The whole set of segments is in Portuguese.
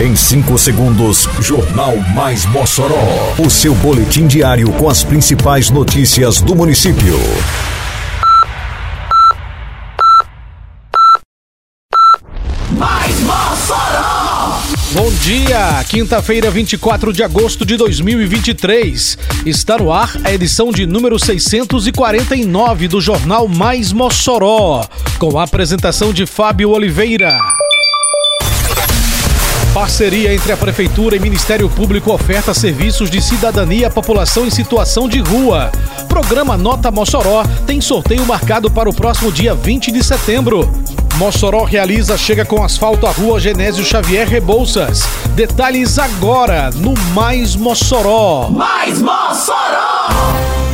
Em 5 segundos, Jornal Mais Mossoró. O seu boletim diário com as principais notícias do município. Mais Mossoró! Bom dia, quinta-feira, 24 de agosto de 2023. Está no ar a edição de número 649 do Jornal Mais Mossoró, com a apresentação de Fábio Oliveira. Parceria entre a Prefeitura e Ministério Público oferta serviços de cidadania à população em situação de rua. Programa Nota Mossoró tem sorteio marcado para o próximo dia 20 de setembro. Mossoró realiza chega com asfalto à rua Genésio Xavier Rebouças. Detalhes agora no Mais Mossoró. Mais Mossoró!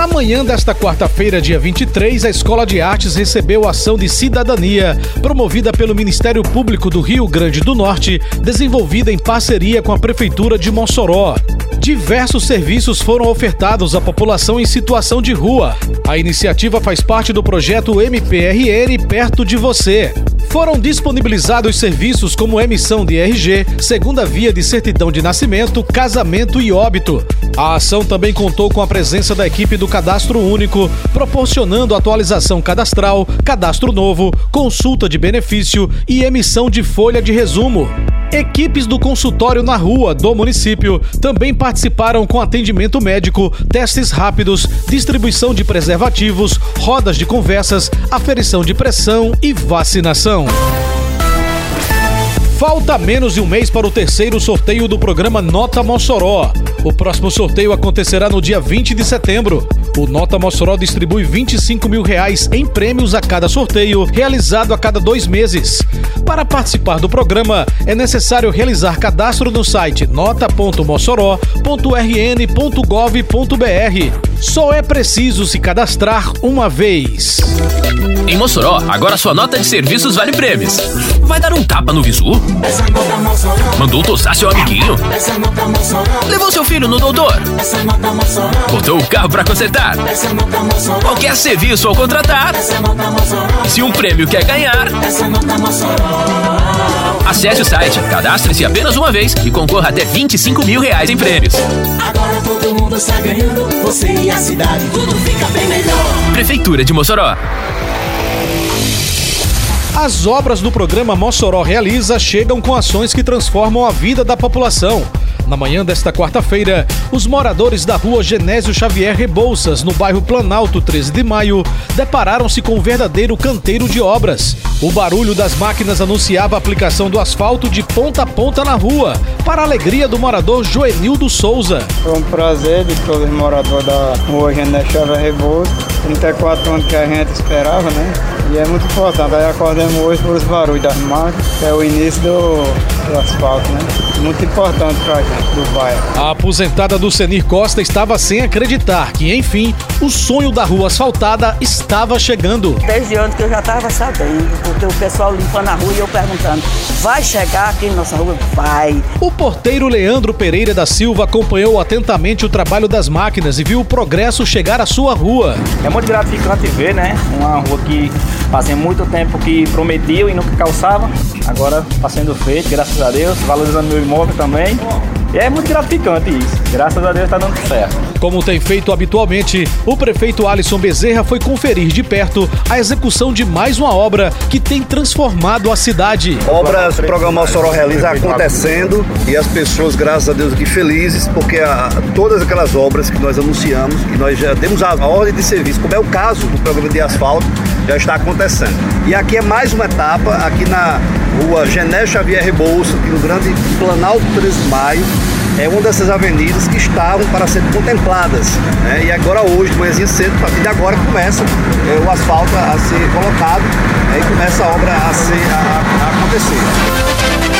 Na manhã desta quarta-feira, dia 23, a Escola de Artes recebeu a ação de cidadania promovida pelo Ministério Público do Rio Grande do Norte, desenvolvida em parceria com a Prefeitura de Mossoró. Diversos serviços foram ofertados à população em situação de rua. A iniciativa faz parte do projeto MPRN Perto de Você. Foram disponibilizados serviços como emissão de RG, segunda via de certidão de nascimento, casamento e óbito. A ação também contou com a presença da equipe do Cadastro Único, proporcionando atualização cadastral, cadastro novo, consulta de benefício e emissão de folha de resumo. Equipes do consultório na rua do município também participaram com atendimento médico, testes rápidos, distribuição de preservativos, rodas de conversas, aferição de pressão e vacinação. Falta menos de um mês para o terceiro sorteio do programa Nota Mossoró. O próximo sorteio acontecerá no dia 20 de setembro. O Nota Mossoró distribui 25 mil reais em prêmios a cada sorteio, realizado a cada dois meses. Para participar do programa, é necessário realizar cadastro no site nota.mossoró.rn.gov.br. Só é preciso se cadastrar uma vez. Em Mossoró, agora sua nota de serviços vale prêmios. Vai dar um tapa no visu? Mandou tosar seu amiguinho? Levou seu filho no doutor? Botou o carro para consertar? Qualquer serviço ao contratar? Se um prêmio quer ganhar? Acesse o site, cadastre-se apenas uma vez e concorra até 25 mil reais em prêmios. Agora todo mundo está ganhando, você e a cidade, tudo fica bem melhor. Prefeitura de Mossoró. As obras do programa Mossoró Realiza chegam com ações que transformam a vida da população. Na manhã desta quarta-feira, os moradores da rua Genésio Xavier Rebouças, no bairro Planalto 13 de Maio, depararam-se com um verdadeiro canteiro de obras. O barulho das máquinas anunciava a aplicação do asfalto de ponta a ponta na rua, para a alegria do morador Joenildo Souza. Foi um prazer de todos os moradores da rua Genésio Xavier Rebouças. 34 anos que a gente esperava, né? E é muito importante. Aí acordamos hoje por os barulhos das máquinas, que é o início do, do asfalto, né? Muito importante pra gente, do bairro. A aposentada do Senir Costa estava sem acreditar que, enfim, o sonho da rua asfaltada estava chegando. Desde ontem que eu já estava sabendo, porque o pessoal limpando a rua e eu perguntando, vai chegar aqui na nossa rua? Vai. O porteiro Leandro Pereira da Silva acompanhou atentamente o trabalho das máquinas e viu o progresso chegar à sua rua. É muito gratificante ver, né? Uma rua que fazia muito tempo que prometiam e nunca calçava. Agora está sendo feito, graças a Deus, valorizando meu também. E é muito gratificante isso. Graças a Deus está dando certo. Como tem feito habitualmente, o prefeito Alisson Bezerra foi conferir de perto a execução de mais uma obra que tem transformado a cidade. Obras do programa Mossoró Realiza acontecendo e as pessoas, graças a Deus, aqui felizes, porque a, todas aquelas obras que nós anunciamos, que nós já demos a ordem de serviço, como é o caso do programa de asfalto, já está acontecendo. E aqui é mais uma etapa, aqui na rua Gené Xavier Rebouças, aqui no grande Planalto 13 de Maio, é uma dessas avenidas que estavam para ser contempladas. Né? E agora hoje, de manhãzinha cedo, a partir de agora começa é, o asfalto a, a ser colocado né? e começa a obra a, ser, a, a acontecer.